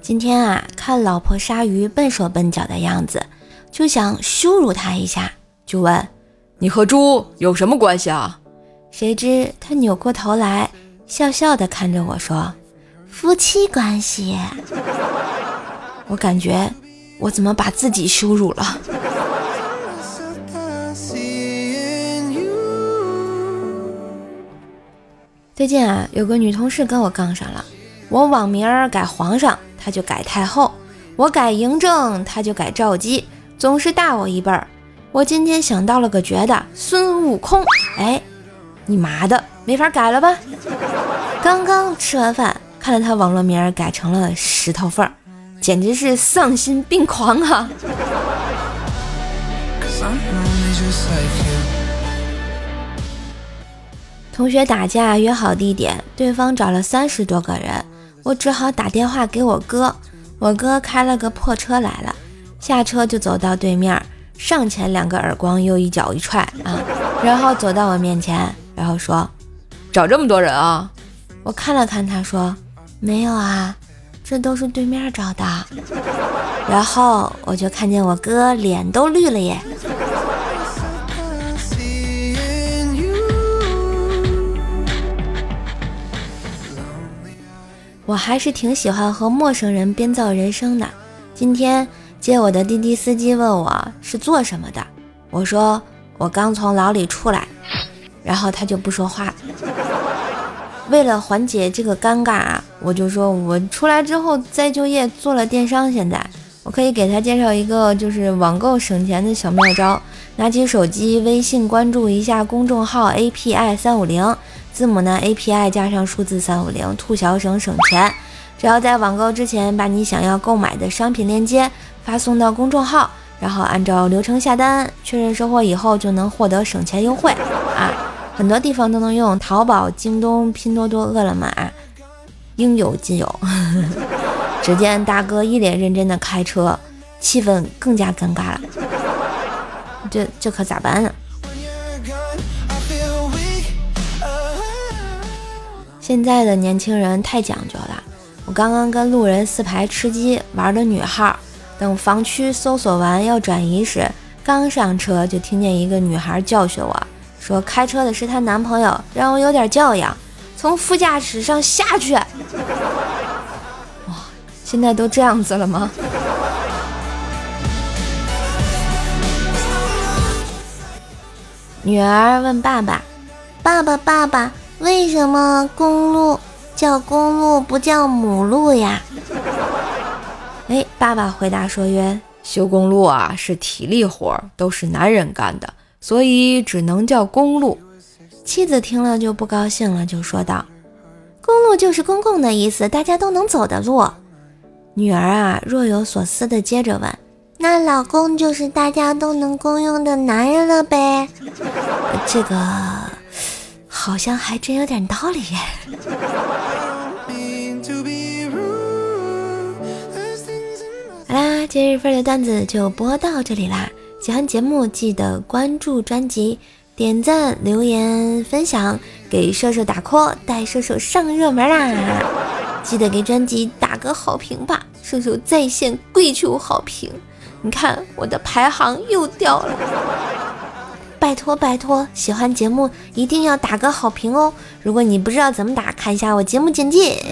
今天啊，看老婆鲨鱼笨手笨脚的样子，就想羞辱她一下，就问：“你和猪有什么关系啊？”谁知他扭过头来，笑笑的看着我说：“夫妻关系。”我感觉我怎么把自己羞辱了？最近啊，有个女同事跟我杠上了。我网名改皇上，她就改太后；我改嬴政，她就改赵姬，总是大我一辈儿。我今天想到了个绝的，孙悟空。哎，你妈的，没法改了吧？刚刚吃完饭，看了他网络名改成了石头缝，简直是丧心病狂啊！同学打架约好地点，对方找了三十多个人，我只好打电话给我哥。我哥开了个破车来了，下车就走到对面，上前两个耳光，又一脚一踹啊，然后走到我面前，然后说：“找这么多人啊？”我看了看他，说：“没有啊，这都是对面找的。”然后我就看见我哥脸都绿了耶。我还是挺喜欢和陌生人编造人生的。今天接我的滴滴司机问我是做什么的，我说我刚从牢里出来，然后他就不说话。为了缓解这个尴尬啊，我就说我出来之后再就业做了电商，现在我可以给他介绍一个就是网购省钱的小妙招：拿起手机微信关注一下公众号 API 三五零。字母呢？API 加上数字三五零，兔小省省钱。只要在网购之前把你想要购买的商品链接发送到公众号，然后按照流程下单，确认收货以后就能获得省钱优惠啊！很多地方都能用，淘宝、京东、拼多多、饿了么，应有尽有。只见大哥一脸认真的开车，气氛更加尴尬了。这这可咋办呢？现在的年轻人太讲究了。我刚刚跟路人四排吃鸡玩的女号，等房区搜索完要转移时，刚上车就听见一个女孩教训我说：“开车的是她男朋友，让我有点教养，从副驾驶上下去。”哇，现在都这样子了吗？女儿问爸爸：“爸爸，爸爸。”为什么公路叫公路不叫母路呀？哎，爸爸回答说曰：修公路啊是体力活，都是男人干的，所以只能叫公路。妻子听了就不高兴了，就说道：公路就是公共的意思，大家都能走的路。女儿啊若有所思的接着问：那老公就是大家都能公用的男人了呗？这个。好像还真有点道理耶。好啦，今日份的段子就播到这里啦！喜欢节目记得关注专辑、点赞、留言、分享，给射手打 call，带射手上热门啦！记得给专辑打个好评吧，射手在线跪求好评！你看我的排行又掉了。拜托拜托，喜欢节目一定要打个好评哦！如果你不知道怎么打，看一下我节目简介。